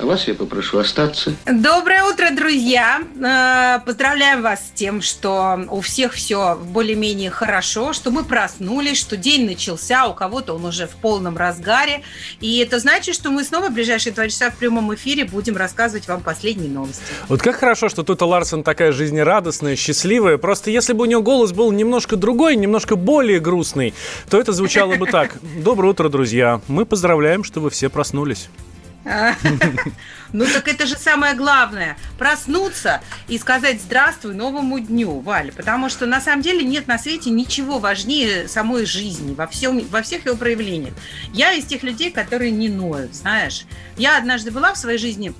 А вас я попрошу остаться. Доброе утро, друзья! Э, Поздравляем вас с тем, что у всех все более-менее хорошо, что мы проснулись, что день начался, у кого-то он уже в полном разгаре. И это значит, что мы снова в ближайшие два часа в прямом эфире будем рассказывать вам последние новости. Вот как хорошо, что Тута Ларсон такая жизнерадостная, счастливая. Просто если бы у нее голос был немножко другой, немножко более грустный, то это звучало бы так. Доброе утро, друзья. Мы поздравляем, что вы все проснулись. Ну так это же самое главное. Проснуться и сказать здравствуй новому дню, Валя. Потому что на самом деле нет на свете ничего важнее самой жизни во, всем, во всех его проявлениях. Я из тех людей, которые не ноют, знаешь. Я однажды была в своей жизни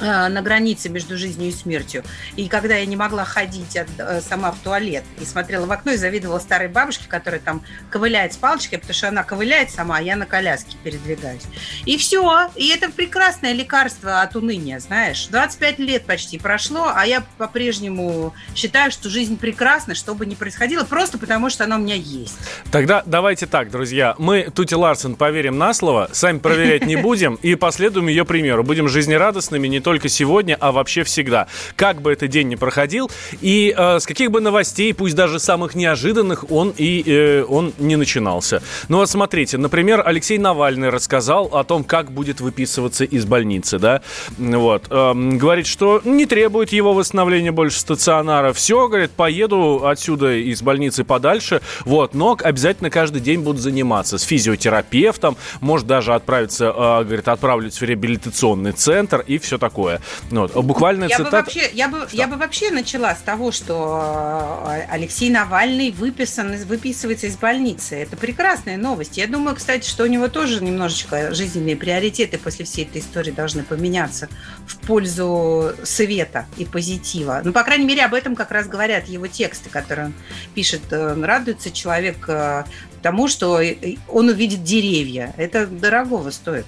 на границе между жизнью и смертью. И когда я не могла ходить от, э, сама в туалет и смотрела в окно и завидовала старой бабушке, которая там ковыляет с палочкой, потому что она ковыляет сама, а я на коляске передвигаюсь. И все. И это прекрасное лекарство от уныния, знаешь. 25 лет почти прошло, а я по-прежнему считаю, что жизнь прекрасна, что бы ни происходило, просто потому что она у меня есть. Тогда давайте так, друзья. Мы Тути Ларсон поверим на слово, сами проверять не будем и последуем ее примеру. Будем жизнерадостными не только сегодня, а вообще всегда. Как бы этот день ни проходил, и э, с каких бы новостей, пусть даже самых неожиданных, он и э, он не начинался. Ну вот смотрите, например, Алексей Навальный рассказал о том, как будет выписываться из больницы, да, вот. Эм, говорит, что не требует его восстановления больше стационара. Все, говорит, поеду отсюда из больницы подальше, вот, но обязательно каждый день буду заниматься с физиотерапевтом, может даже отправиться, э, говорит, отправлюсь в реабилитационный центр и все такое. Ну Вот. Буквально Я бы, цитата... вообще, я, бы, я бы вообще начала с того, что э, Алексей Навальный выписан, выписывается из больницы. Это прекрасная новость. Я думаю, кстати, что у него тоже немножечко жизненные приоритеты после всей этой истории должны поменяться в пользу света и позитива. Ну, по крайней мере, об этом как раз говорят его тексты, которые он пишет. Э, Радуется человек э, тому, что он увидит деревья. Это дорогого стоит.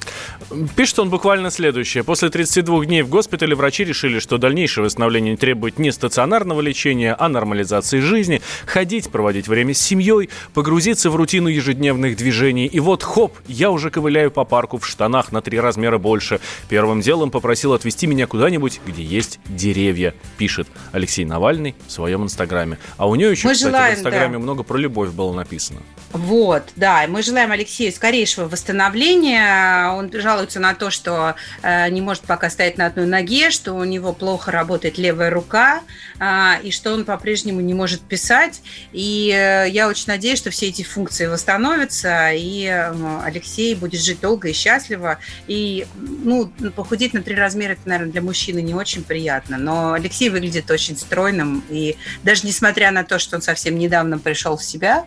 Пишет он буквально следующее. После 32 дней в госпитале врачи решили, что дальнейшее восстановление требует не стационарного лечения, а нормализации жизни, ходить, проводить время с семьей, погрузиться в рутину ежедневных движений. И вот, хоп, я уже ковыляю по парку в штанах на три размера больше. Первым делом попросил отвезти меня куда-нибудь, где есть деревья, пишет Алексей Навальный в своем инстаграме. А у нее еще, Мы кстати, желаем, в инстаграме да. много про любовь было написано. Вот, да, мы желаем Алексею скорейшего восстановления. Он жалуется на то, что э, не может пока стоять на одной ноге, что у него плохо работает левая рука, а, и что он по-прежнему не может писать. И э, я очень надеюсь, что все эти функции восстановятся, и э, Алексей будет жить долго и счастливо. И, ну, похудеть на три размера, это, наверное, для мужчины не очень приятно, но Алексей выглядит очень стройным, и даже несмотря на то, что он совсем недавно пришел в себя,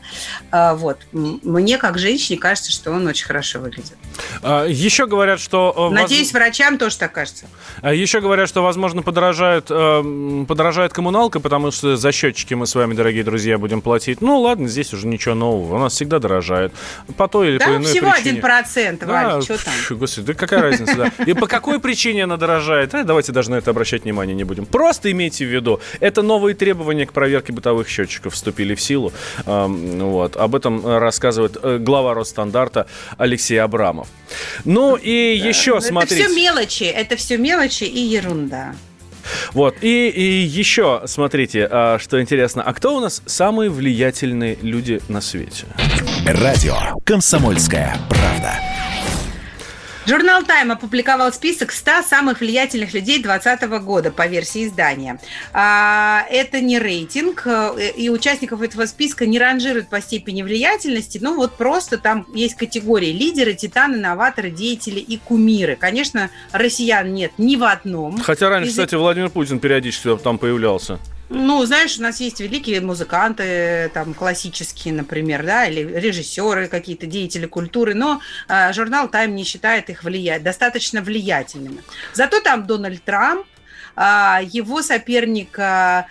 а, вот, мне, как женщине, кажется, что он очень хорошо выглядит. А, Еще говорят, что... э, Надеюсь, врачам тоже так кажется. А Еще говорят, что, возможно, подорожает, эм, подорожает коммуналка, потому что за счетчики мы с вами, дорогие друзья, будем платить. Ну, ладно, здесь уже ничего нового. У нас всегда дорожает. По той или по Да, иной всего причине. процент, Да, Валя, что там? пф, Господи, да какая разница, да. И по какой причине она дорожает? А, давайте даже на это обращать внимание не будем. Просто имейте в виду, это новые требования к проверке бытовых счетчиков вступили в силу. Эм, Вот. Об этом э, рассказывает э, глава Росстандарта Алексей Абрамов. Ну и еще, Ну, смотрите. Это все мелочи, это все мелочи и ерунда. Вот, и, и еще, смотрите, а, что интересно, а кто у нас самые влиятельные люди на свете? Радио «Комсомольская правда». Журнал Time опубликовал список 100 самых влиятельных людей 2020 года по версии издания. А, Это не рейтинг, э, и участников этого списка не ранжируют по степени влиятельности, ну вот просто там есть категории лидеры, титаны, новаторы, деятели и кумиры. Конечно, россиян нет ни в одном. Хотя раньше, Из- кстати, Владимир Путин периодически там появлялся. Ну, знаешь, у нас есть великие музыканты, там, классические, например, да, или режиссеры, какие-то деятели культуры, но э, журнал Time не считает их влиять, достаточно влиятельными. Зато там Дональд Трамп, а, его соперник а,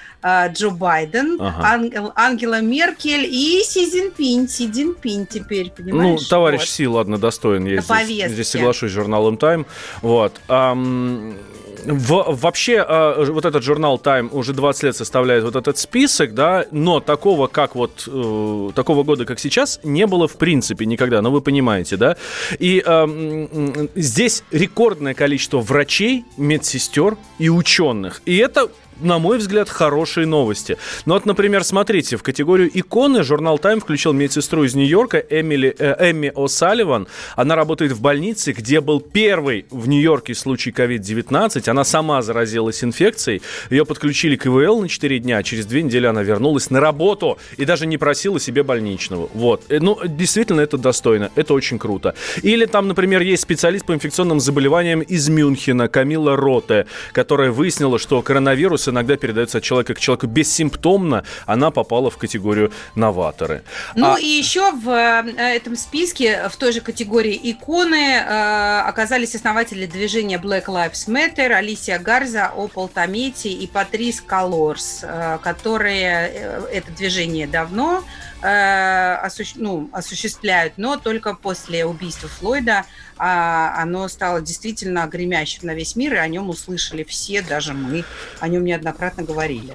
Джо Байден, ага. Ангел, Ангела Меркель и Си Цзиньпинь. Си Цзиньпинь теперь, понимаешь? Ну, товарищ вот. Си, ладно, достоин. Я здесь, здесь соглашусь с журналом Time. Вот. Um, в, вообще, э, вот этот журнал Time уже 20 лет составляет вот этот список, да, но такого, как вот, э, такого года, как сейчас, не было в принципе никогда, но ну, вы понимаете, да. И э, здесь рекордное количество врачей, медсестер и ученых. И это на мой взгляд, хорошие новости. Ну вот, например, смотрите, в категорию иконы журнал Time включил медсестру из Нью-Йорка Эмили, э, Эмми О'Салливан. Она работает в больнице, где был первый в Нью-Йорке случай COVID-19. Она сама заразилась инфекцией. Ее подключили к ИВЛ на 4 дня. Через 2 недели она вернулась на работу и даже не просила себе больничного. Вот. Э, ну, действительно, это достойно. Это очень круто. Или там, например, есть специалист по инфекционным заболеваниям из Мюнхена Камила Роте, которая выяснила, что коронавирус вирус иногда передается от человека к человеку бессимптомно, она попала в категорию новаторы. Ну а... и еще в э, этом списке, в той же категории иконы, э, оказались основатели движения Black Lives Matter, Алисия Гарза, Опол Томети и Патрис Колорс, э, которые это движение давно осу- ну, осуществляют, но только после убийства Флойда а оно стало действительно гремящим на весь мир, и о нем услышали все, даже мы о нем неоднократно говорили.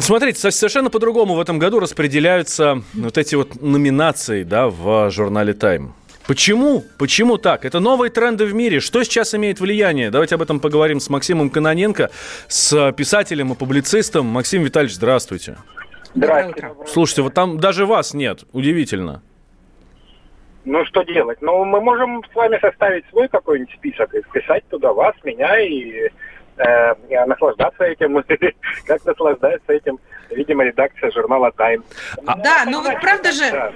Смотрите, совершенно по-другому в этом году распределяются вот эти вот номинации да, в журнале Time. Почему? Почему так? Это новые тренды в мире. Что сейчас имеет влияние? Давайте об этом поговорим с Максимом Каноненко, с писателем и публицистом. Максим Витальевич, здравствуйте. Здравствуйте. Слушайте, вот там даже вас нет. Удивительно. Ну, что делать? Ну, мы можем с вами составить свой какой-нибудь список и вписать туда вас, меня и э, наслаждаться этим, как наслаждается этим, видимо, редакция журнала Time. А, да, ну вот правда же, да.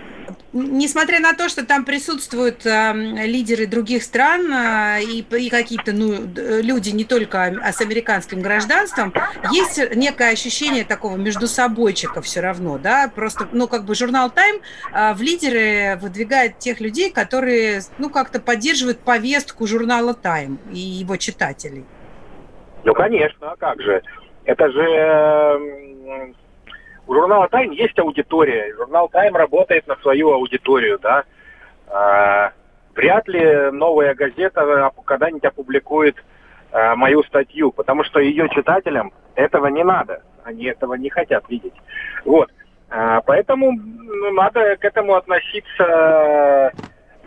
Несмотря на то, что там присутствуют э, лидеры других стран э, и, и какие-то ну, люди не только с американским гражданством, есть некое ощущение такого между собойчика все равно, да, просто, ну, как бы журнал Time э, в лидеры выдвигает тех людей, которые, ну, как-то поддерживают повестку журнала Time и его читателей. Ну, конечно, а как же? Это же у журнала Тайм есть аудитория. Журнал Тайм работает на свою аудиторию, да. А, вряд ли новая газета когда-нибудь опубликует а, мою статью, потому что ее читателям этого не надо. Они этого не хотят видеть. Вот. А, поэтому ну, надо к этому относиться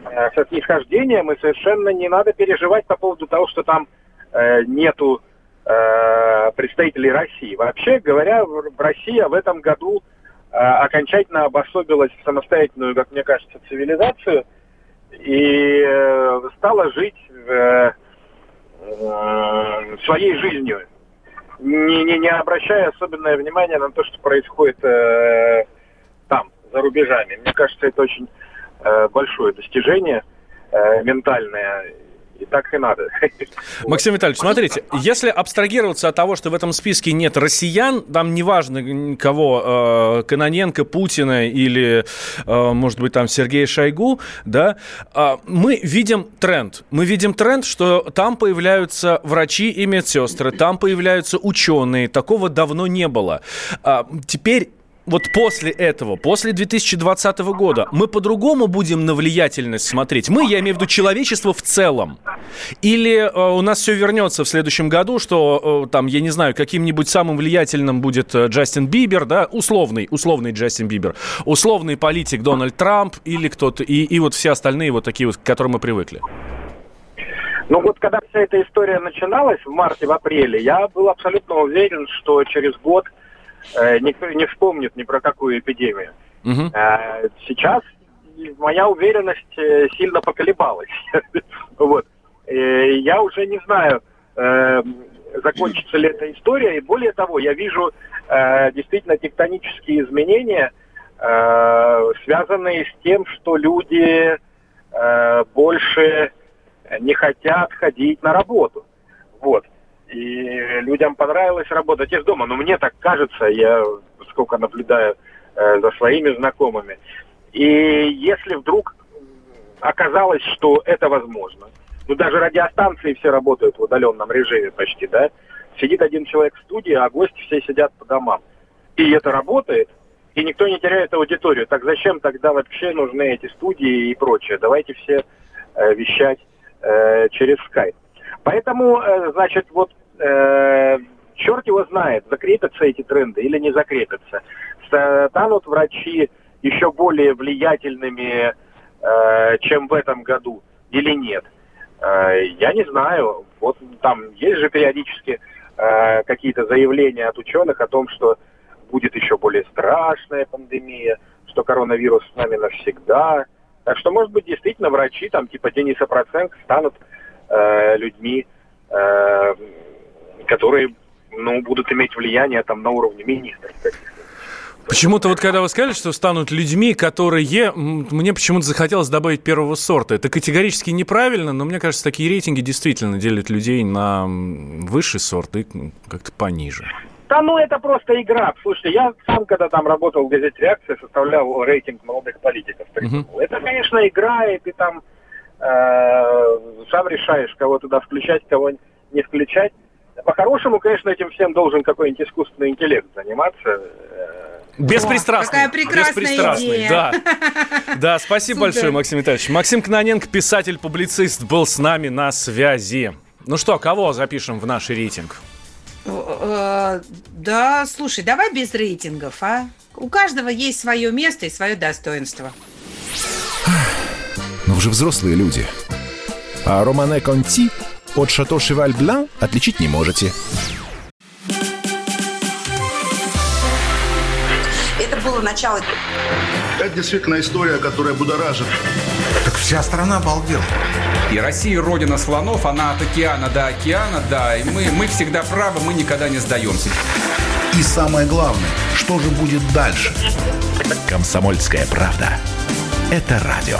э, со снисхождением, и совершенно не надо переживать по поводу того, что там э, нету представителей России. Вообще говоря, Россия в этом году э, окончательно обособилась в самостоятельную, как мне кажется, цивилизацию и э, стала жить своей жизнью, не, не, не обращая особенное внимание на то, что происходит там, за рубежами. Мне кажется, это очень большое достижение ментальное и так и надо. Максим Витальевич, смотрите, если абстрагироваться от того, что в этом списке нет россиян, там неважно кого, э, Каноненко, Путина или, э, может быть, там Сергея Шойгу, да, э, мы видим тренд. Мы видим тренд, что там появляются врачи и медсестры, там появляются ученые. Такого давно не было. Э, теперь вот после этого, после 2020 года, мы по-другому будем на влиятельность смотреть? Мы, я имею в виду человечество в целом. Или э, у нас все вернется в следующем году, что э, там, я не знаю, каким-нибудь самым влиятельным будет э, Джастин Бибер, да, условный, условный Джастин Бибер, условный политик Дональд Трамп или кто-то, и, и вот все остальные вот такие вот, к которым мы привыкли. Ну вот когда вся эта история начиналась в марте, в апреле, я был абсолютно уверен, что через год никто не вспомнит ни про какую эпидемию. Угу. Сейчас моя уверенность э, сильно поколебалась. вот. Я уже не знаю, закончится ли эта история, и более того, я вижу действительно тектонические изменения, связанные с тем, что люди больше не хотят ходить на работу. Вот и людям понравилось работать из дома. Но мне так кажется, я сколько наблюдаю э, за своими знакомыми. И если вдруг оказалось, что это возможно, ну даже радиостанции все работают в удаленном режиме почти, да, сидит один человек в студии, а гости все сидят по домам. И это работает, и никто не теряет аудиторию. Так зачем тогда вообще нужны эти студии и прочее? Давайте все э, вещать э, через скайп. Поэтому, э, значит, вот э, черт его знает, закрепятся эти тренды или не закрепятся. Станут врачи еще более влиятельными, э, чем в этом году или нет. Э, я не знаю. Вот там есть же периодически э, какие-то заявления от ученых о том, что будет еще более страшная пандемия, что коронавирус с нами навсегда. Так что, может быть, действительно врачи, там, типа Дениса Проценко, станут э, людьми, э, которые ну, будут иметь влияние там, на уровне министров. Почему-то вот когда вы сказали, что станут людьми, которые... Мне почему-то захотелось добавить первого сорта. Это категорически неправильно, но мне кажется, такие рейтинги действительно делят людей на высший сорт и как-то пониже. Да ну это просто игра. Слушайте, я сам, когда там работал в газете «Реакция», составлял рейтинг молодых политиков. Угу. Это, конечно, игра, и ты там э, сам решаешь, кого туда включать, кого не включать. По-хорошему, конечно, этим всем должен какой-нибудь искусственный интеллект заниматься. Э, Беспристрастный. О, какая прекрасная Беспристрастный, идея. да. Да, спасибо Супер. большое, Максим Витальевич. Максим Кноненко, писатель-публицист, был с нами на связи. Ну что, кого запишем в наш рейтинг? Э, да, слушай, давай без рейтингов, а? У каждого есть свое место и свое достоинство. Но вы же взрослые люди. А Романе Конти от Шато Шеваль Блан отличить не можете. Это было начало. Это действительно история, которая будоражит. Так вся страна обалдела. И Россия родина слонов, она от океана до океана, да, и мы, мы всегда правы, мы никогда не сдаемся. И самое главное, что же будет дальше? Комсомольская правда. Это радио.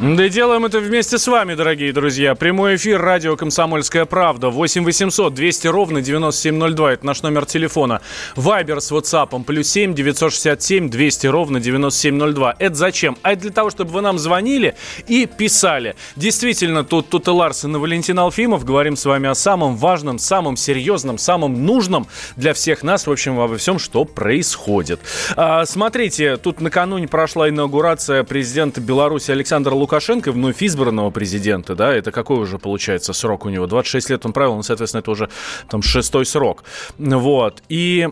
Да и делаем это вместе с вами, дорогие друзья. Прямой эфир радио «Комсомольская правда». 8 800 200 ровно 9702. Это наш номер телефона. Вайбер с WhatsApp плюс 7 967 200 ровно 9702. Это зачем? А это для того, чтобы вы нам звонили и писали. Действительно, тут, тут и Ларсен и Валентин Алфимов. Говорим с вами о самом важном, самом серьезном, самом нужном для всех нас, в общем, обо всем, что происходит. А, смотрите, тут накануне прошла инаугурация президента Беларуси Александра Лукашенко Лукашенко, вновь избранного президента, да, это какой уже получается срок у него? 26 лет он правил, ну, соответственно, это уже там шестой срок. Вот. И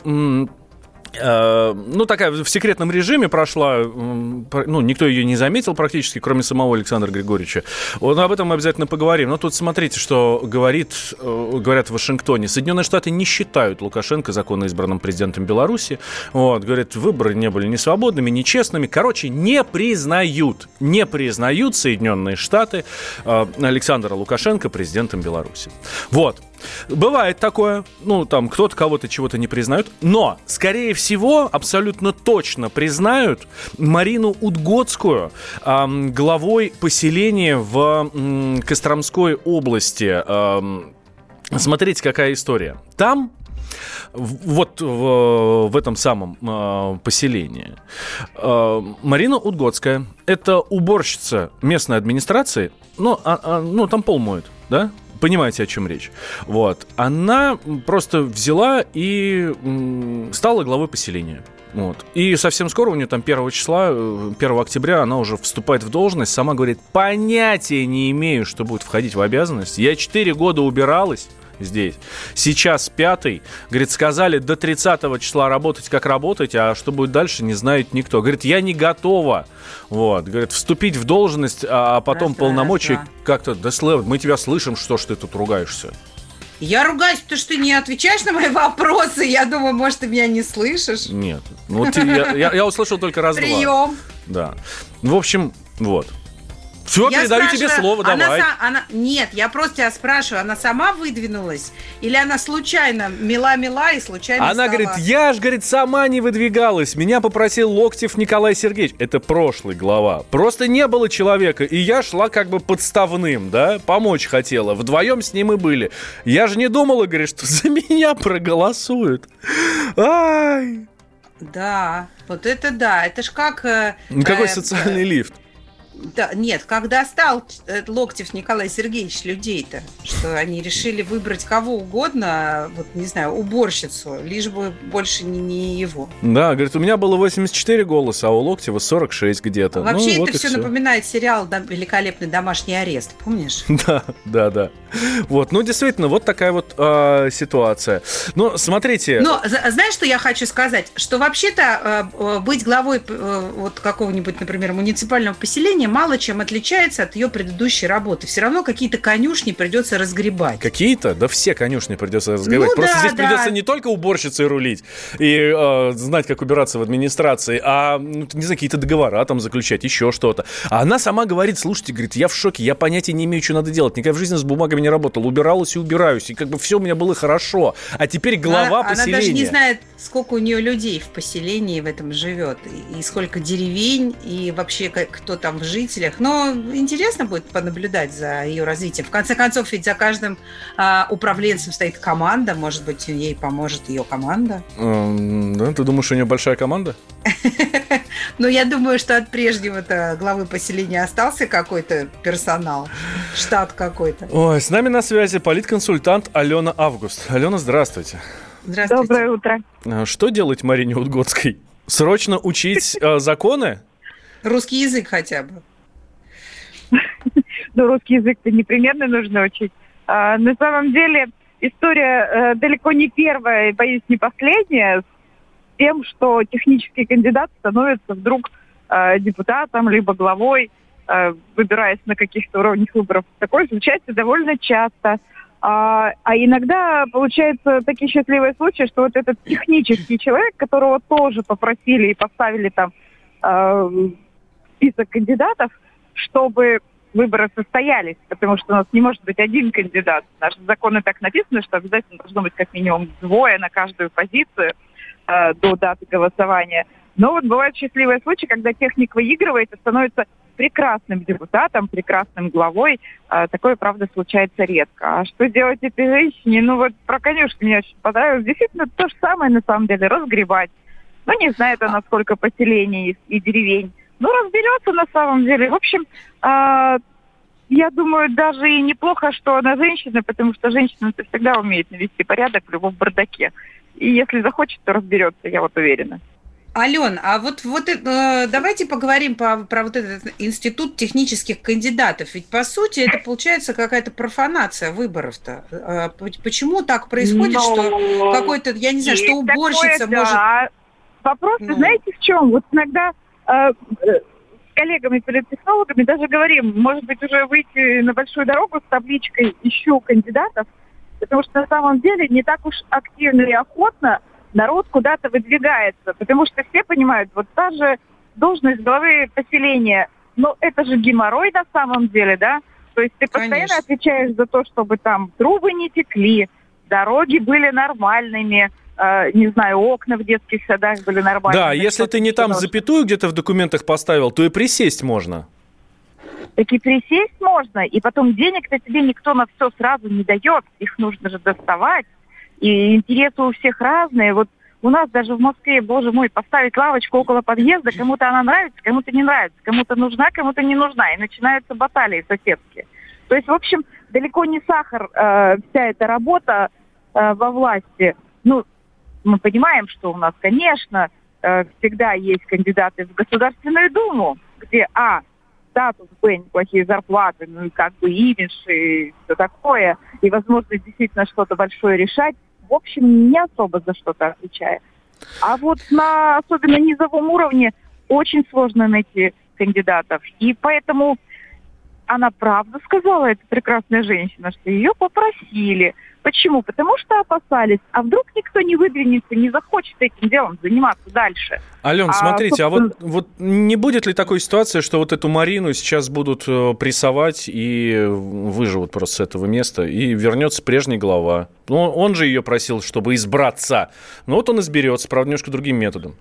ну, такая в секретном режиме прошла, ну, никто ее не заметил практически, кроме самого Александра Григорьевича. Вот об этом мы обязательно поговорим. Но тут смотрите, что говорит, э, говорят в Вашингтоне. Соединенные Штаты не считают Лукашенко законно избранным президентом Беларуси. Вот, говорят, выборы не были ни свободными, ни честными. Короче, не признают, не признают Соединенные Штаты э, Александра Лукашенко президентом Беларуси. Вот. Бывает такое, ну, там, кто-то кого-то чего-то не признают, но, скорее всего, абсолютно точно признают Марину Удгодскую э, главой поселения в э, Костромской области. Э, смотрите, какая история. Там вот в, в этом самом э, поселении. Э, Марина Удгодская – это уборщица местной администрации, ну, а, а, ну там пол моет, да? Понимаете, о чем речь. Вот. Она просто взяла и стала главой поселения. Вот. И совсем скоро у нее там 1 числа, 1 э, октября она уже вступает в должность. Сама говорит, понятия не имею, что будет входить в обязанность. Я 4 года убиралась здесь. Сейчас пятый. Говорит, сказали до 30 числа работать, как работать, а что будет дальше, не знает никто. Говорит, я не готова. Вот. Говорит, вступить в должность, а, а потом раз, полномочия как-то... Да, Слэв, мы тебя слышим, что ж ты тут ругаешься. Я ругаюсь, потому что ты не отвечаешь на мои вопросы. Я думаю, может, ты меня не слышишь. Нет. Ну, вот я, я, я услышал только раз-два. Прием. Да. В общем, вот. Все, Я передаю тебе слово, она давай. са- она- Нет, я просто тебя спрашиваю, она сама выдвинулась? Или она случайно мила-мила и случайно Она стала- говорит, я ж, говорит, сама не выдвигалась. Меня попросил Локтев Николай Сергеевич. Это прошлый глава. Просто не было человека, и я шла как бы подставным, да, помочь хотела. Вдвоем с ним и были. Я же не думала, говорит, что за меня проголосуют. Ай, Да, вот это да, это ж как... э, какой э, социальный лифт. Да, нет, когда стал э, Локтев Николай Сергеевич людей-то, что они решили выбрать кого угодно, вот, не знаю, уборщицу, лишь бы больше не, не его. Да, говорит, у меня было 84 голоса, а у Локтева 46 где-то. Вообще ну, вот это и все всё. напоминает сериал «Дом- «Великолепный домашний арест», помнишь? Да, да, да. Вот, ну действительно, вот такая вот а, ситуация. Ну, смотрите. Но знаешь, что я хочу сказать? Что вообще-то э, э, быть главой э, вот какого-нибудь, например, муниципального поселения мало чем отличается от ее предыдущей работы. Все равно какие-то конюшни придется разгребать. Какие-то? Да все конюшни придется разговаривать. Ну Просто да, здесь да. придется не только уборщицей рулить и э, знать, как убираться в администрации, а, ну, не знаю, какие-то договора там заключать, еще что-то. А она сама говорит, слушайте, говорит, я в шоке, я понятия не имею, что надо делать. Никогда в жизни с бумагами не работал. Убиралась и убираюсь. И как бы все у меня было хорошо. А теперь глава она, поселения. Она даже не знает, сколько у нее людей в поселении в этом живет, и, сколько деревень, и вообще кто там в жителях. Но интересно будет понаблюдать за ее развитием. В конце концов, ведь за каждым а, управленцем стоит команда. Может быть, ей поможет ее команда. Эм, да, ты думаешь, у нее большая команда? Но я думаю, что от прежнего-то главы поселения остался какой-то персонал, штат какой-то. Ой, с нами на связи политконсультант Алена Август. Алена, здравствуйте. Здравствуйте. Доброе утро. А Что делать Марине Удгодской? Срочно учить э, законы? Русский язык хотя бы. Ну, русский язык-то непременно нужно учить. А, на самом деле история э, далеко не первая, и, боюсь, не последняя, с тем, что технический кандидат становится вдруг э, депутатом, либо главой, э, выбираясь на каких-то уровнях выборов. Такое случается довольно часто. А, а иногда получаются такие счастливые случаи, что вот этот технический человек, которого тоже попросили и поставили там э, список кандидатов, чтобы выборы состоялись, потому что у нас не может быть один кандидат. В нашем законе так написано, что обязательно должно быть как минимум двое на каждую позицию э, до даты голосования. Но вот бывают счастливые случаи, когда техник выигрывает и становится прекрасным депутатом, прекрасным главой. Э, такое, правда, случается редко. А что делать этой женщине? Ну вот про конюшни мне очень понравилось. Действительно, то же самое на самом деле, разгребать. Ну, не знает она, сколько поселений и деревень. Ну, разберется на самом деле. В общем, а, я думаю, даже и неплохо, что она женщина, потому что женщина -то всегда умеет навести порядок в любом бардаке. И если захочет, то разберется, я вот уверена. Ален, а вот, вот э, давайте поговорим по, про вот этот институт технических кандидатов. Ведь по сути это получается какая-то профанация выборов-то. Э, почему так происходит, Но что какой-то, я не знаю, что уборщица такое, может... да. Вопрос, Ну. знаете, в чем? Вот иногда э, э, с коллегами политтехнологами даже говорим, может быть, уже выйти на большую дорогу с табличкой «Ищу кандидатов», потому что на самом деле не так уж активно и охотно народ куда-то выдвигается, потому что все понимают, вот та же должность главы поселения, ну это же геморрой на самом деле, да? То есть ты постоянно Конечно. отвечаешь за то, чтобы там трубы не текли, дороги были нормальными, э, не знаю, окна в детских садах были нормальными. Да, если ты не там запятую где-то в документах поставил, то и присесть можно. Таки присесть можно, и потом денег-то тебе никто на все сразу не дает, их нужно же доставать, и интересы у всех разные. Вот у нас даже в Москве, боже мой, поставить лавочку около подъезда, кому-то она нравится, кому-то не нравится, кому-то нужна, кому-то не нужна, и начинаются баталии соседские. То есть, в общем, далеко не сахар э, вся эта работа э, во власти. Ну, мы понимаем, что у нас, конечно, э, всегда есть кандидаты в Государственную Думу, где, а, статус, б, неплохие зарплаты, ну и как бы имидж и все такое, и возможность действительно что-то большое решать, в общем, не особо за что-то отвечает. А вот на особенно низовом уровне очень сложно найти кандидатов. И поэтому она правду сказала, эта прекрасная женщина, что ее попросили. Почему? Потому что опасались. А вдруг никто не выдвинется, не захочет этим делом заниматься дальше? Ален, а, смотрите, а вот, вот не будет ли такой ситуации, что вот эту Марину сейчас будут э, прессовать и выживут просто с этого места, и вернется прежний глава? Ну, он же ее просил, чтобы избраться. Ну, вот он изберется, правда, немножко другим методом.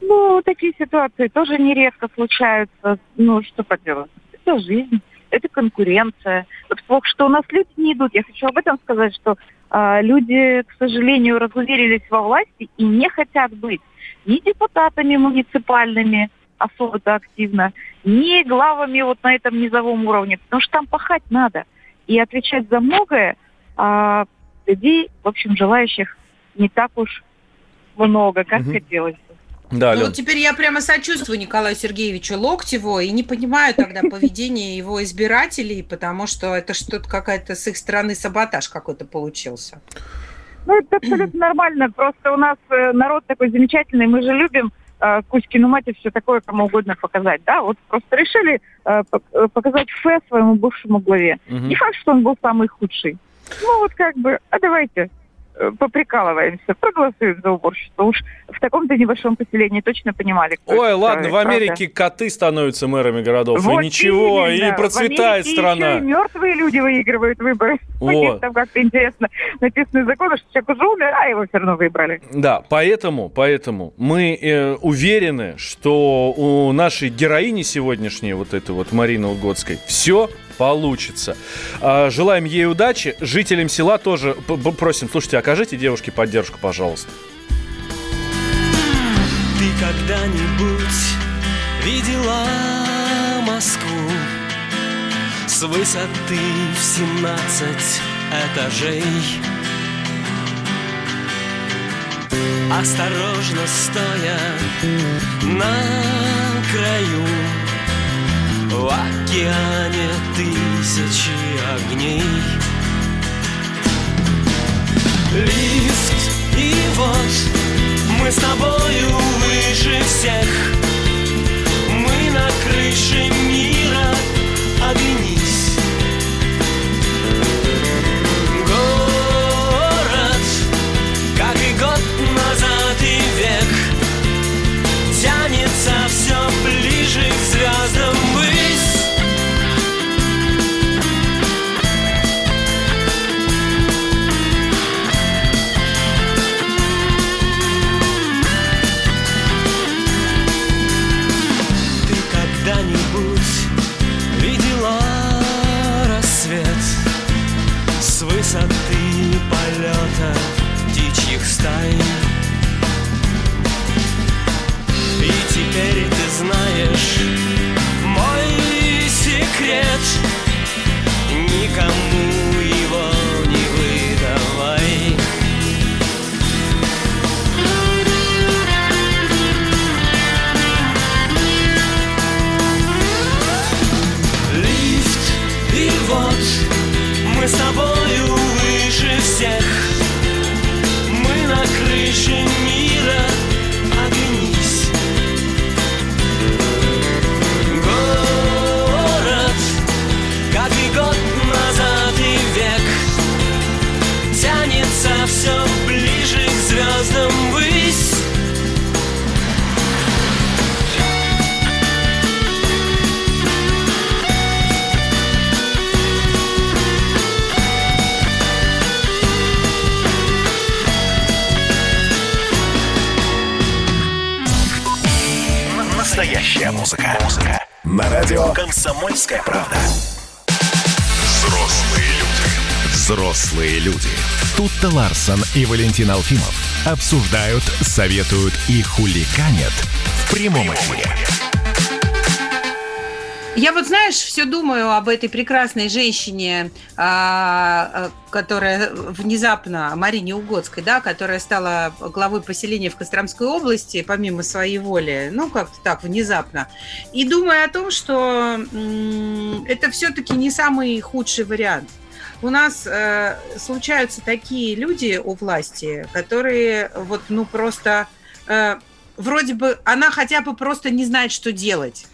Ну, такие ситуации тоже нередко случаются. Ну, что поделать? Это жизнь, это конкуренция. Вот плохо, что у нас люди не идут. Я хочу об этом сказать, что э, люди, к сожалению, разуверились во власти и не хотят быть ни депутатами муниципальными особо-то активно, ни главами вот на этом низовом уровне, потому что там пахать надо. И отвечать за многое, а людей, в общем, желающих не так уж много, как угу. хотелось бы. Да, ну, вот теперь я прямо сочувствую Николаю Сергеевичу Локтеву и не понимаю тогда поведения его избирателей, потому что это что-то какая-то с их стороны саботаж какой-то получился. Ну, это абсолютно нормально. Просто у нас э, народ такой замечательный. Мы же любим э, Кузькину мать и все такое кому угодно показать. Да, вот просто решили э, э показать Фэ своему бывшему главе. Угу. Не факт, что он был самый худший. Ну, вот как бы, а давайте поприкалываемся, проголосуют за уборщицу. Уж в таком-то небольшом поселении точно понимали, кто Ой, ладно, в Америке правда. коты становятся мэрами городов, вот и ничего, именно. и процветает в страна. Еще и мертвые люди выигрывают выборы. Вот. Там как-то интересно написаны законы, что человек уже умер, а его все равно выбрали. Да, поэтому, поэтому мы э, уверены, что у нашей героини сегодняшней, вот этой вот Марины Угодской, все получится. А, желаем ей удачи. Жителям села тоже просим, слушайте, окажите девушке поддержку, пожалуйста. Ты когда-нибудь видела Москву с высоты в 17 этажей? Осторожно стоя на краю в океане тысячи огней. Лифт, и вот мы с тобою выше всех. Мы на крыше мира, оглянись Взрослые люди. Тут-то Ларсон и Валентин Алфимов обсуждают, советуют и хуликанят в прямом эфире. Я вот, знаешь, все думаю об этой прекрасной женщине, а, а, которая внезапно, Марине Угодской, да, которая стала главой поселения в Костромской области, помимо своей воли, ну, как-то так, внезапно. И думаю о том, что это все-таки не самый худший вариант. У нас э, случаются такие люди у власти, которые вот, ну, просто... Э, вроде бы она хотя бы просто не знает, что делать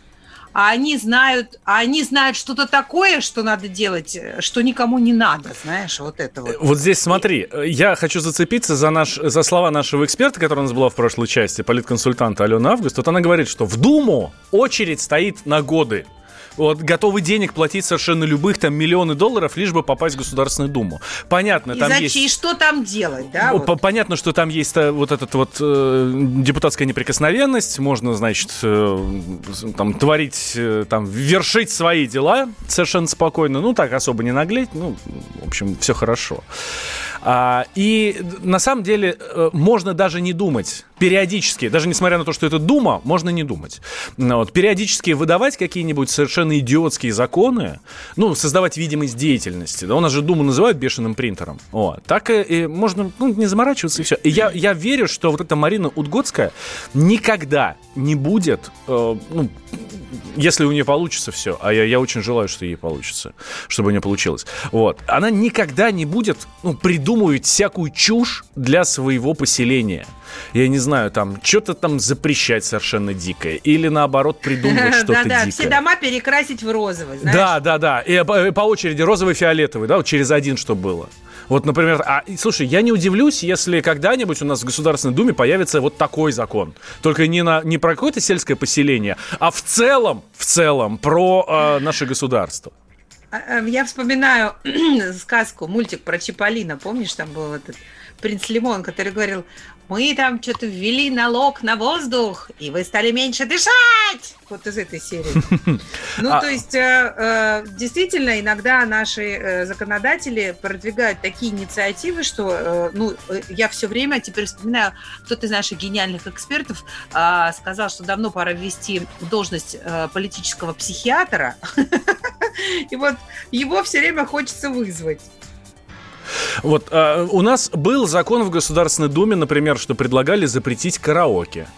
а они знают, а они знают что-то такое, что надо делать, что никому не надо, знаешь, вот это вот. Вот здесь смотри, я хочу зацепиться за, наш, за слова нашего эксперта, который у нас была в прошлой части, политконсультанта Алены Август. Вот она говорит, что в Думу очередь стоит на годы вот, готовы денег платить совершенно любых, там, миллионы долларов, лишь бы попасть в Государственную Думу. Понятно, и там зачем, есть... И что там делать, да? Вот. Понятно, что там есть э, вот этот вот э, депутатская неприкосновенность, можно, значит, э, там, творить, э, там, вершить свои дела совершенно спокойно, ну, так, особо не наглеть, ну, в общем, все хорошо. А, и на самом деле э, можно даже не думать периодически, даже несмотря на то, что это Дума, можно не думать. Ну вот, периодически выдавать какие-нибудь совершенно идиотские законы, ну, создавать видимость деятельности. Да, у нас же Думу называют бешеным принтером. О, так и, и можно ну, не заморачиваться и все. И я, я верю, что вот эта Марина Удгодская никогда не будет, э, ну, если у нее получится все, а я, я очень желаю, что ей получится, чтобы у нее получилось, вот, она никогда не будет ну, придумывать всякую чушь для своего поселения. Я не знаю, там, что-то там запрещать совершенно дикое. Или наоборот придумывать что-то дикое. Да-да, все дома перекрасить в розовый, знаешь? Да, да, да. И по, очереди розовый, фиолетовый, да, вот через один, чтобы было. Вот, например, а, слушай, я не удивлюсь, если когда-нибудь у нас в Государственной Думе появится вот такой закон. Только не, на, не про какое-то сельское поселение, а в целом, в целом про э, наше государство. А, я вспоминаю сказку, мультик про Чиполлино. Помнишь, там был этот принц Лимон, который говорил, мы там что-то ввели налог на воздух, и вы стали меньше дышать. Вот из этой серии. Ну, а... то есть, э, э, действительно, иногда наши э, законодатели продвигают такие инициативы, что, ну, я все время теперь вспоминаю, кто-то из наших гениальных экспертов сказал, что давно пора ввести должность политического психиатра, и вот его все время хочется вызвать. Вот э, у нас был закон в Государственной Думе, например, что предлагали запретить караоке.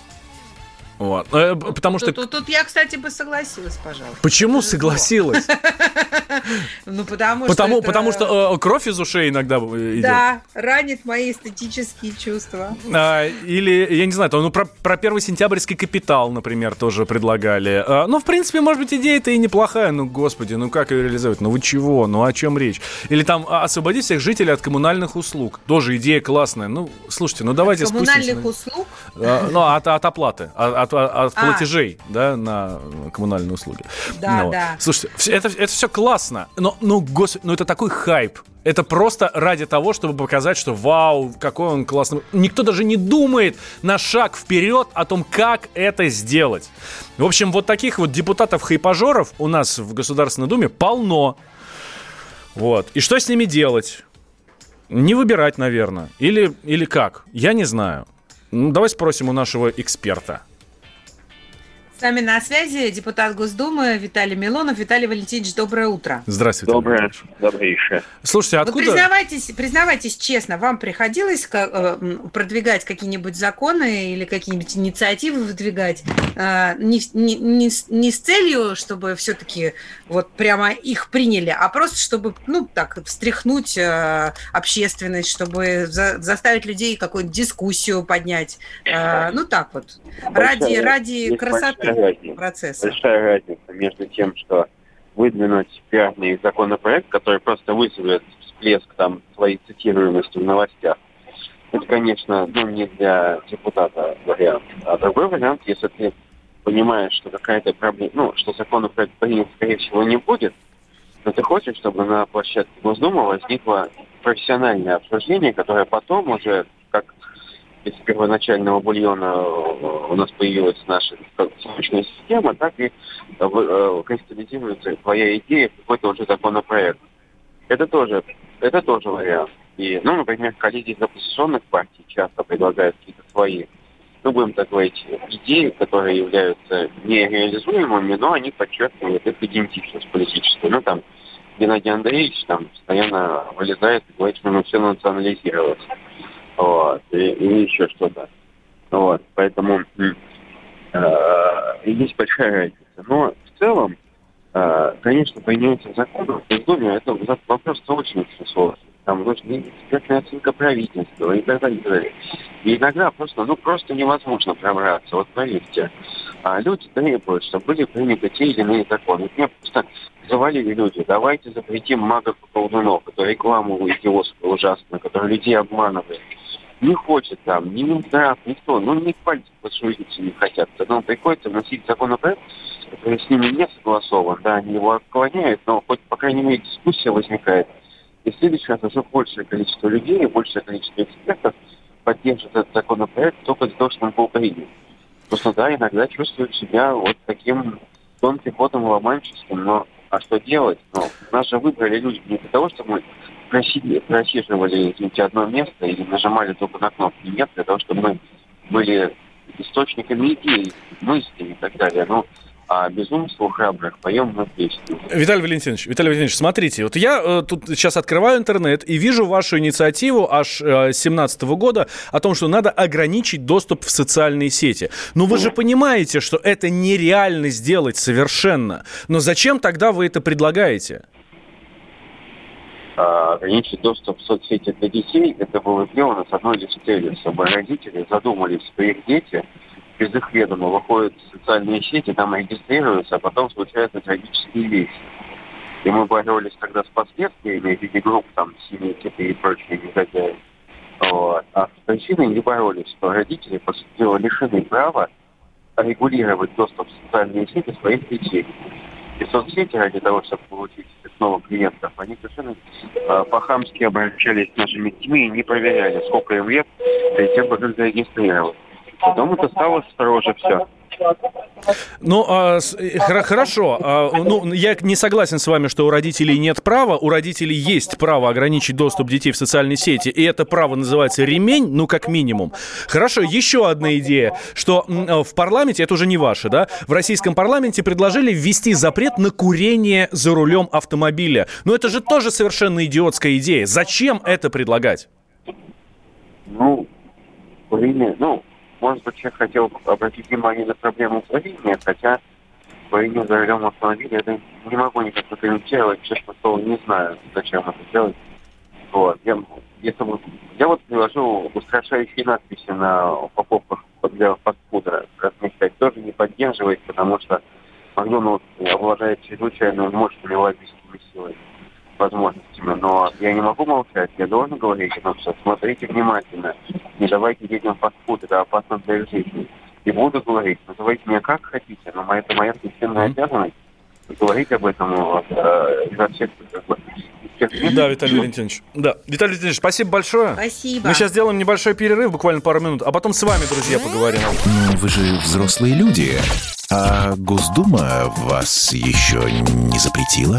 Вот. Э, потому что... Тут, тут я, кстати, бы согласилась, пожалуйста. Почему согласилась? Ну, потому, потому что... Потому что э, кровь из ушей иногда идет. Да, ранит мои эстетические чувства. А, или, я не знаю, то, ну, про, про первый сентябрьский капитал, например, тоже предлагали. А, ну, в принципе, может быть, идея-то и неплохая. Ну, господи, ну как ее реализовать? Ну, вы чего? Ну, о чем речь? Или там а, освободить всех жителей от коммунальных услуг. Тоже идея классная. Ну, слушайте, ну давайте от коммунальных спустимся. услуг? А, ну, от, от оплаты, от, от, от а. платежей, да, на коммунальные услуги. Да, ну, да. Слушайте, это, это все классно классно. Но, ну, господи, ну это такой хайп. Это просто ради того, чтобы показать, что вау, какой он классный. Никто даже не думает на шаг вперед о том, как это сделать. В общем, вот таких вот депутатов-хайпажоров у нас в Государственной Думе полно. Вот. И что с ними делать? Не выбирать, наверное. Или, или как? Я не знаю. Ну, давай спросим у нашего эксперта. Нами на связи депутат Госдумы Виталий Милонов. Виталий Валентинович, доброе утро. Здравствуйте. Доброе, добрейшее. Слушайте, откуда... Вы признавайтесь, признавайтесь честно, вам приходилось э, продвигать какие-нибудь законы или какие-нибудь инициативы выдвигать э, не, не, не, не с целью, чтобы все-таки вот прямо их приняли, а просто чтобы, ну, так, встряхнуть э, общественность, чтобы за, заставить людей какую-нибудь дискуссию поднять. Ну, так вот. Ради, ради красоты разница, процесса. Большая разница между тем, что выдвинуть пиарный законопроект, который просто вызовет всплеск там своей цитируемости в новостях. Это, конечно, ну, не для депутата вариант. А другой вариант, если ты понимаешь, что какая-то проблема, ну, что законопроект принят, скорее всего, не будет, но ты хочешь, чтобы на площадке Госдумы возникло профессиональное обсуждение, которое потом уже, из первоначального бульона э, у нас появилась наша солнечная система, так и э, э, кристаллизируется твоя идея какой-то уже законопроект. Это тоже, это тоже вариант. И, ну, например, коллеги из оппозиционных партий часто предлагают какие-то свои, ну, будем так говорить, идеи, которые являются нереализуемыми, но они подчеркивают их идентичность политическую. Ну, там, Геннадий Андреевич там постоянно вылезает и говорит, что нужно все национализировать вот, и, и еще что-то. Вот, поэтому э, есть большая разница. Но в целом, э, конечно, принятие закона в Госдуме это вопрос очень-очень сложный. там нужна экспертная оценка правительства и так далее. и так далее. И иногда просто, ну, просто невозможно пробраться. Вот поверьте, а люди требуют, чтобы были приняты те или иные законы. Мне просто завалили люди, давайте запретим магов и колдунов, эту рекламу идиотскую, ужасную, которая людей обманывает. Не хочет там ни Минздрав, никто, ну, ни пальцев подшевелиться не хотят. Тогда приходится вносить законопроект, который с ними не согласован, да, они его отклоняют, но хоть, по крайней мере, дискуссия возникает. И в следующий раз уже большее количество людей, большее количество экспертов поддержит этот законопроект только для того, чтобы он был принят. Просто, да, иногда чувствуют себя вот таким Дон Кихотом ломанческим, но а что делать? Ну, нас же выбрали люди не для того, чтобы мы просиживали извините, одно место или нажимали только на кнопки. Нет, для того, чтобы мы были источниками идей, мыслей и так далее. Ну, а безумству храбрых поем мы песню. Виталий Валентинович, Виталий Валентинович, смотрите, вот я э, тут сейчас открываю интернет и вижу вашу инициативу аж э, 2017 года о том, что надо ограничить доступ в социальные сети. Но вы же понимаете, что это нереально сделать совершенно. Но зачем тогда вы это предлагаете? А, ограничить доступ в соцсети для детей, это было сделано с одной лишь целью, чтобы родители задумались, что их дети без их ведома выходят в социальные сети, там регистрируются, а потом случаются трагические вещи. И мы боролись тогда с последствиями виде групп, там, семьи, типа и прочие негодяи. Вот. А с причиной не боролись, что родители, по сути дела, лишены права регулировать доступ в социальные сети своих детей. И соцсети ради того, чтобы получить снова клиентов, они совершенно э, по-хамски обращались с нашими детьми и не проверяли, сколько им лет, перед тем, как их зарегистрировать. Потом это стало строже все. Ну, а, э, хор- хорошо. А, ну, я не согласен с вами, что у родителей нет права. У родителей есть право ограничить доступ детей в социальные сети. И это право называется ремень, ну, как минимум. Хорошо, еще одна идея, что э, в парламенте, это уже не ваше, да, в российском парламенте предложили ввести запрет на курение за рулем автомобиля. Но это же тоже совершенно идиотская идея. Зачем это предлагать? Ну, курение, ну, может быть, человек хотел обратить внимание на проблему курения, хотя курение за рулем автомобиля, это не могу никак прокомментировать, честно слово, не знаю, зачем это делать. Вот. Я, если бы- я вот приложу устрашающие надписи на упаковках для фастфуда. Размещать тоже не поддерживает, потому что Макдональдс обладает чрезвычайно мощными лоббистскими силами возможностями, но я не могу молчать, я должен говорить о том, что смотрите внимательно, не давайте детям фастфуд, это опасно для их жизни. И буду говорить, называйте меня как хотите, но моя, это моя священная обязанность говорить об этом э, изо всех. Да, Виталий Валентинович. Да, Виталий Валентинович, спасибо большое. Спасибо. Мы сейчас сделаем небольшой перерыв, буквально пару минут, а потом с вами, друзья, поговорим. Ну, вы же взрослые люди. А Госдума вас еще не запретила?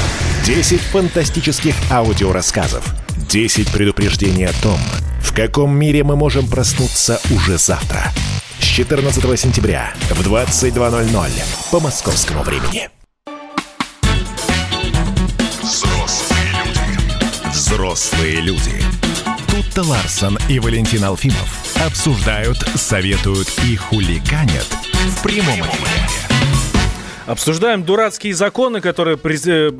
10 фантастических аудиорассказов. 10 предупреждений о том, в каком мире мы можем проснуться уже завтра. С 14 сентября в 22.00 по московскому времени. Взрослые люди. Взрослые люди. Тут-то Ларсон и Валентин Алфимов обсуждают, советуют и хуликанят в прямом эфире. Обсуждаем дурацкие законы, которые, э,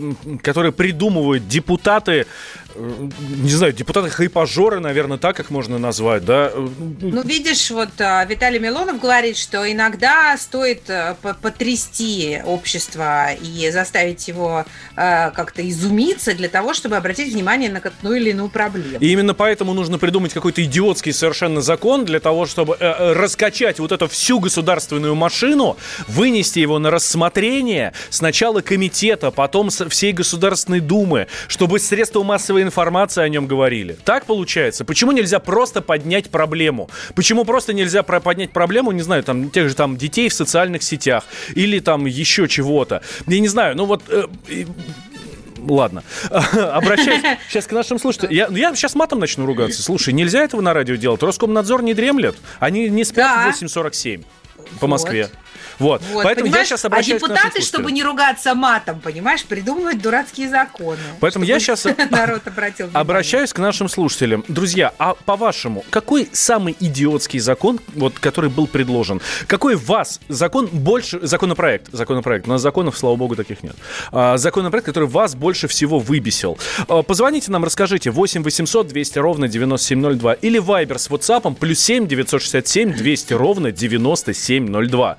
которые придумывают депутаты, не знаю, депутаты-хайпажоры, наверное, так их можно назвать, да? Э, Ну, видишь, вот а, Виталий Милонов говорит, что иногда стоит по- потрясти общество и заставить его а, как-то изумиться для того, чтобы обратить внимание на одну или иную проблему. И именно поэтому нужно придумать какой-то идиотский совершенно закон для того, чтобы э, э, раскачать вот эту всю государственную машину, вынести его на рассмотрение сначала комитета, потом всей Государственной Думы, чтобы средства массовой информации о нем говорили. Так получается? Почему нельзя просто поднять проблему? Почему просто нельзя про- поднять проблему, не знаю, там, тех же там детей в социальных сетях или там еще чего-то? Я не знаю, ну вот... э, ладно. Обращаюсь сейчас к нашим слушателям. Я, я сейчас матом начну ругаться. Слушай, нельзя этого на радио делать. Роскомнадзор не дремлет. Они не спят Да. в 8.47 по Москве. Вот. Вот, Поэтому я сейчас обращаюсь а к депутаты, чтобы слушателям. не ругаться матом, понимаешь, придумывают дурацкие законы. Поэтому я сейчас народ обратил внимание. обращаюсь к нашим слушателям. Друзья, а по-вашему, какой самый идиотский закон, вот, который был предложен? Какой вас закон больше... Законопроект, законопроект. У нас законов, слава богу, таких нет. А, законопроект, который вас больше всего выбесил. А, позвоните нам, расскажите. 8 800 200 ровно 9702. Или Viber с WhatsApp плюс 7 967 200 ровно 9702.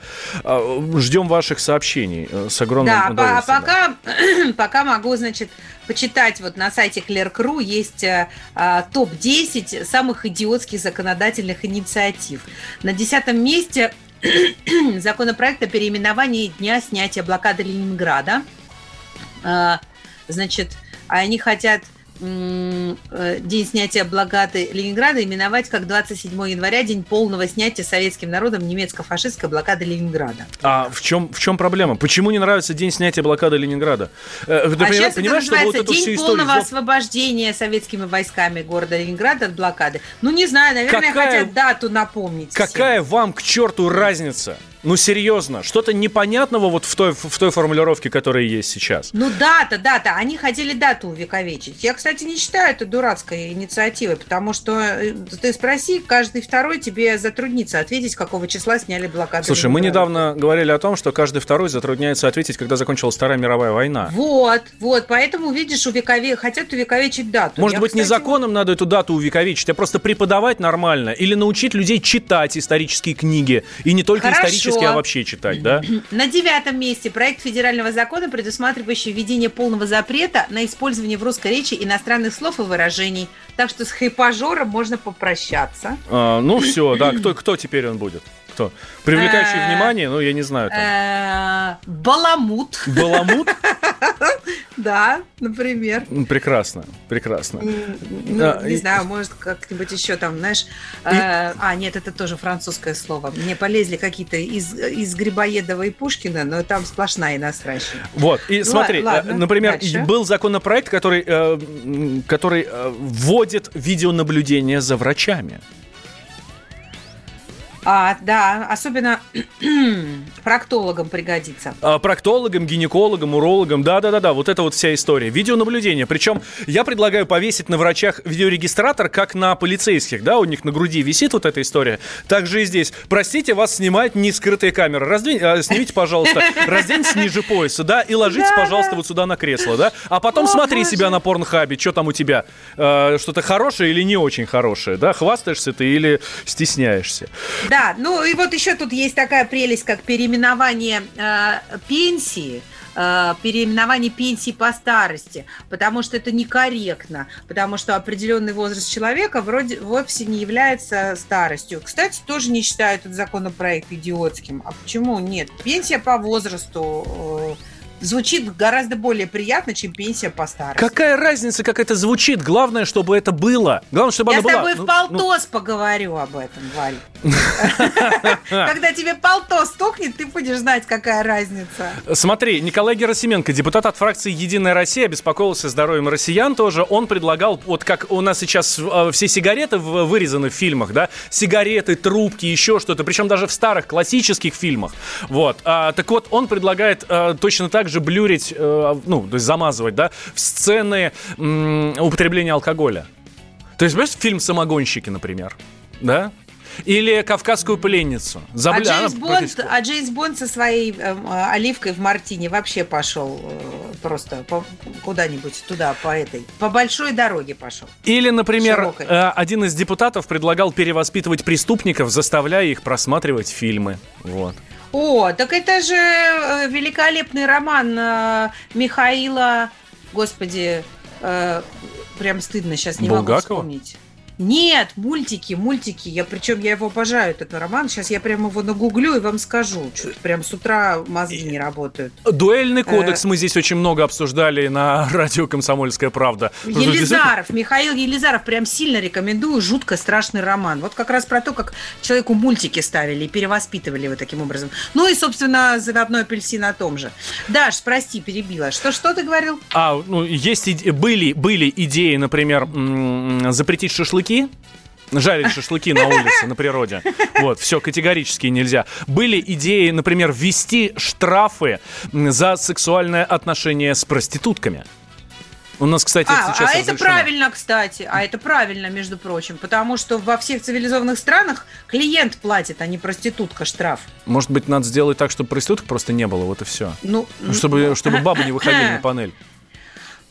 А, Ждем ваших сообщений э, с огромным Да, а удовольствием. пока, пока могу, значит, почитать вот на сайте Клерк.ру есть э, а, топ-10 самых идиотских законодательных инициатив. На десятом месте законопроект о переименовании дня снятия блокады Ленинграда. А, Значит, они хотят э, день снятия блокады Ленинграда именовать как 27 января, день полного снятия советским народом немецко-фашистской блокады Ленинграда. А в чем, в чем проблема? Почему не нравится день снятия блокады Ленинграда? Э, Ты а понимаешь, сейчас понимаешь, это вот называется всю День историю... полного зло- освобождения советскими войсками города Ленинграда от блокады. Ну, не знаю, наверное, Какая- хотят дату напомнить. всем. Какая вам к черту разница? Ну, серьезно, что-то непонятного вот в той, в той формулировке, которая есть сейчас. Ну, дата, дата. Они хотели дату увековечить. Я, кстати, не считаю это дурацкой инициативой, потому что э, ты спроси, каждый второй тебе затруднится ответить, какого числа сняли блокаду. Слушай, мы недавно говорили о том, что каждый второй затрудняется ответить, когда закончилась Вторая мировая война. Вот, вот, поэтому, видишь, увекове... хотят увековечить дату. Может Я, быть, не кстати, законом надо эту дату увековечить, а просто преподавать нормально или научить людей читать исторические книги. И не только Хорошо. исторические, а вообще читать, да? На девятом месте проект федерального закона, предусматривающий введение полного запрета на использование в русской речи иностранных слов и выражений. Так что с хайпажором можно попрощаться. А, ну все, да, кто, кто теперь он будет? Кто? Привлекающий Э, внимание, ну, я не знаю. Э, Баламут, Баламут? да, например. Прекрасно, прекрасно. Ну, А, не знаю, может, как-нибудь еще там, знаешь... э, а, нет, это тоже французское слово. Мне полезли какие-то из, Грибоедова и Пушкина, но там сплошная иностранщина. Вот, и Ну, смотри, например, был законопроект, который, который вводит видеонаблюдение за врачами. А, да, особенно проктологам пригодится. А, Проктологам, гинекологам, урологам, да-да-да-да, вот это вот вся история. Видеонаблюдение. Причем я предлагаю повесить на врачах видеорегистратор, как на полицейских, да, у них на груди висит вот эта история. Также и здесь. Простите, вас снимает нескрытая камера. Раздвинь, а, снимите, пожалуйста, разденьтесь ниже пояса, да, и ложитесь, пожалуйста, вот сюда на кресло, да. А потом смотри себя на порнхабе, что там у тебя, э, что-то хорошее или не очень хорошее, да, хвастаешься ты или стесняешься. Да, ну и вот еще тут есть такая прелесть, как переименование э, пенсии э, переименование пенсии по старости, потому что это некорректно, потому что определенный возраст человека вроде вовсе не является старостью. Кстати, тоже не считаю этот законопроект идиотским. А почему нет? Пенсия по возрасту э, звучит гораздо более приятно, чем пенсия по старости. Какая разница, как это звучит? Главное, чтобы это было. Главное, чтобы Я оно с было. тобой Ну, в полтос поговорю об этом, Валь. Когда тебе полтос стукнет, ты будешь знать, какая разница. Смотри, Николай Герасименко, депутат от фракции «Единая Россия», обеспокоился здоровьем россиян тоже. Он предлагал, вот как у нас сейчас э, все сигареты вырезаны в фильмах, да, сигареты, трубки, еще что-то, причем даже в старых классических фильмах. Вот. А, так вот, он предлагает э, точно так же блюрить, э, ну, то есть замазывать, да, в сцены м, употребления алкоголя. То есть, понимаешь, фильм «Самогонщики», например, да? Или «Кавказскую пленницу». А Забыли, она Джеймс, Бонд, практически- а Джеймс Бонд со своей эм, э, оливкой в Мартине вообще пошел э, просто по- куда-нибудь туда, по этой, по большой дороге пошел. Или, например, Широкой. э, один из депутатов предлагал перевоспитывать преступников, заставляя их просматривать фильмы. Вот. О, так это же э, великолепный роман э, Михаила, господи, э, прям стыдно, сейчас не могу Булгакова? вспомнить. Нет, мультики, мультики. Я причем я его обожаю, этот роман. Сейчас я прямо его нагуглю и вам скажу. Что-то прям с утра мозги не работают. Дуэльный кодекс мы здесь очень много обсуждали на радио «Комсомольская правда». Елизаров, Михаил Елизаров, прям сильно рекомендую. Жутко страшный роман. Вот как раз про то, как человеку мультики ставили и перевоспитывали его таким образом. Ну и, собственно, заводной апельсин о том же. Даш, прости, перебила. Что, что ты говорил? А, ну, есть, были, были идеи, например, запретить шашлыки, жарить шашлыки на улице, на природе. Вот, все категорически нельзя. Были идеи, например, ввести штрафы за сексуальное отношение с проститутками. У нас, кстати, А, сейчас а это разрешено. правильно, кстати. А это правильно, между прочим. Потому что во всех цивилизованных странах клиент платит, а не проститутка штраф. Может быть, надо сделать так, чтобы проституток просто не было, вот и все. Ну, Чтобы, чтобы бабы не выходили на панель.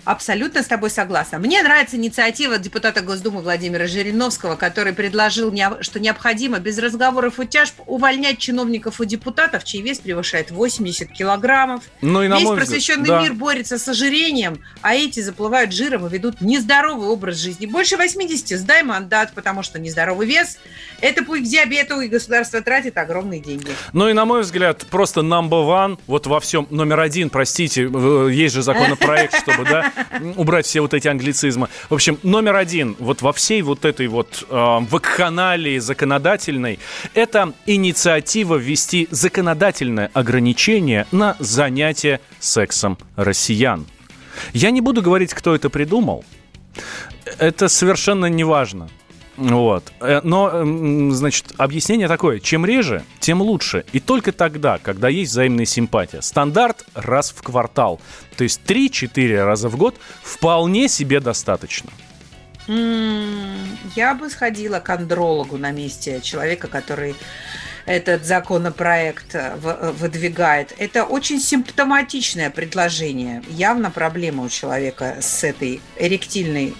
Абсолютно с тобой согласна. Мне нравится инициатива депутата Госдумы Владимира Жириновского, который предложил, что необходимо без разговоров и тяжб увольнять чиновников и депутатов, чей вес превышает 80 килограммов. Ну и на Весь мой взгляд, просвещенный да. мир борется с ожирением, а эти заплывают жиром и ведут нездоровый образ жизни. Больше 80 сдай мандат, потому что нездоровый вес – это путь к диабету, и государство тратит огромные деньги. Ну и, на мой взгляд, просто number one, вот во всем, номер один, простите, в- есть же законопроект, чтобы, да, убрать все вот эти англицизмы. В общем, номер один, вот во всей вот этой вот э, вакханалии законодательной, это инициатива ввести законодательное ограничение на занятие сексом россиян. Я не буду говорить, кто это придумал. Это совершенно не важно. Вот. Э, Но, эм, значит, объяснение такое. Чем реже, тем лучше. И только тогда, когда есть взаимная симпатия. Стандарт раз в квартал. То есть 3-4 раза в год вполне себе достаточно. Я бы сходила к андрологу на месте человека, который этот законопроект э, э, выдвигает. Это очень симптоматичное предложение. Явно проблема у человека с этой эректильной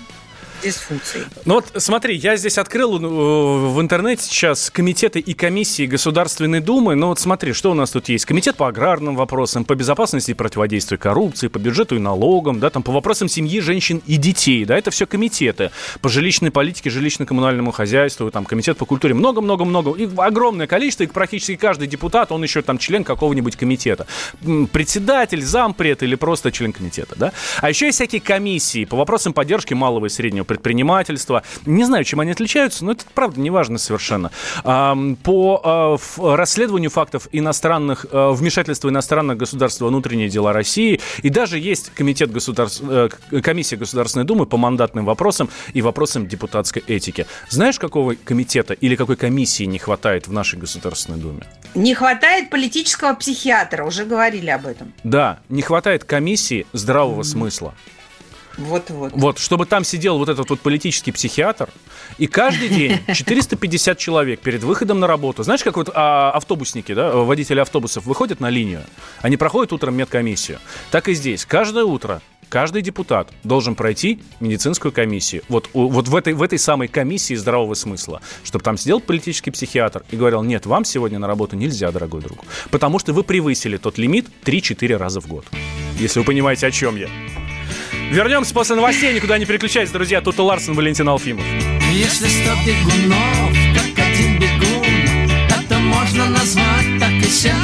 дисфункцией. Ну вот смотри, я здесь открыл э, в интернете сейчас комитеты и комиссии Государственной Думы. Ну вот смотри, что у нас тут есть. Комитет по аграрным вопросам, по безопасности и противодействию коррупции, по бюджету и налогам, да, там по вопросам семьи, женщин и детей, да, это все комитеты. По жилищной политике, жилищно-коммунальному хозяйству, там комитет по культуре, много-много-много. И огромное количество, и практически каждый депутат, он еще там член какого-нибудь комитета. Председатель, зампред или просто член комитета, да. А еще есть всякие комиссии по вопросам поддержки малого и среднего предпринимательства. Не знаю, чем они отличаются, но это, правда, не важно совершенно. По а, расследованию фактов иностранных, а, вмешательства иностранных государств во внутренние дела России. И даже есть комитет государств, э, комиссия Государственной Думы по мандатным вопросам и вопросам депутатской этики. Знаешь, какого комитета или какой комиссии не хватает в нашей Государственной Думе? Не хватает политического психиатра, уже говорили об этом. Да, не хватает комиссии здравого смысла. Вот-вот. Вот, чтобы там сидел вот этот вот политический психиатр, и каждый день 450 человек перед выходом на работу. Знаешь, как вот а, автобусники, да, водители автобусов выходят на линию, они проходят утром медкомиссию. Так и здесь. Каждое утро каждый депутат должен пройти медицинскую комиссию. Вот, вот в, этой, в этой самой комиссии здравого смысла. Чтобы там сидел политический психиатр и говорил, нет, вам сегодня на работу нельзя, дорогой друг. Потому что вы превысили тот лимит 3-4 раза в год. Если вы понимаете, о чем я. Вернемся после новостей, никуда не переключайтесь, друзья. Тут и Ларсен, Валентин Алфимов. Если сто бегунов, как один бегун, это можно назвать так и сяк.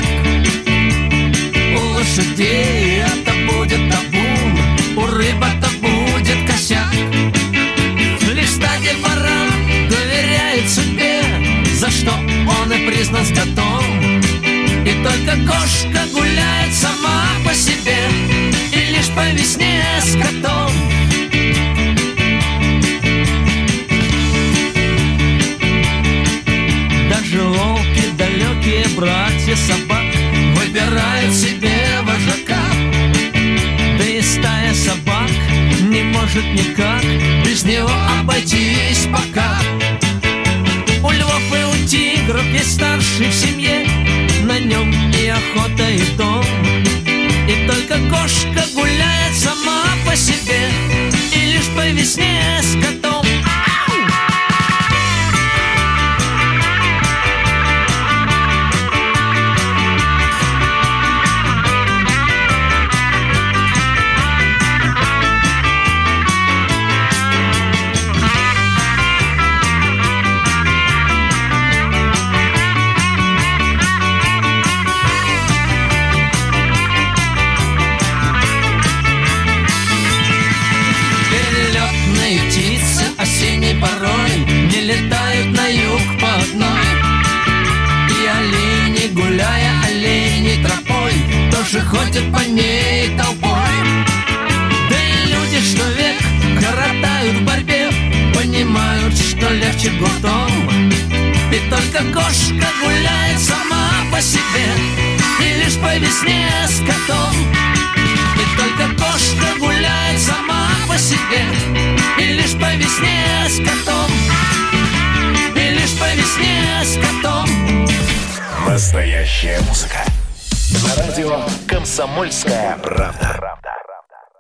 У лошадей это будет табун, у рыб это будет косяк. Лишь стадия баран доверяет судьбе, за что он и признан скотом. И только кошка гуляет сама по себе, лишь по весне с котом. Даже волки, далекие братья собак Выбирают себе вожака. Да и стая собак не может никак Без него обойтись пока. У львов и у тигров есть старший в семье На нем и охота, и дом. И только кошка гуляет Только кошка гуляет сама по себе И лишь по весне с котом И только кошка гуляет сама по себе И лишь по весне с котом И лишь по весне с котом Настоящая музыка. На радио «Комсомольская правда».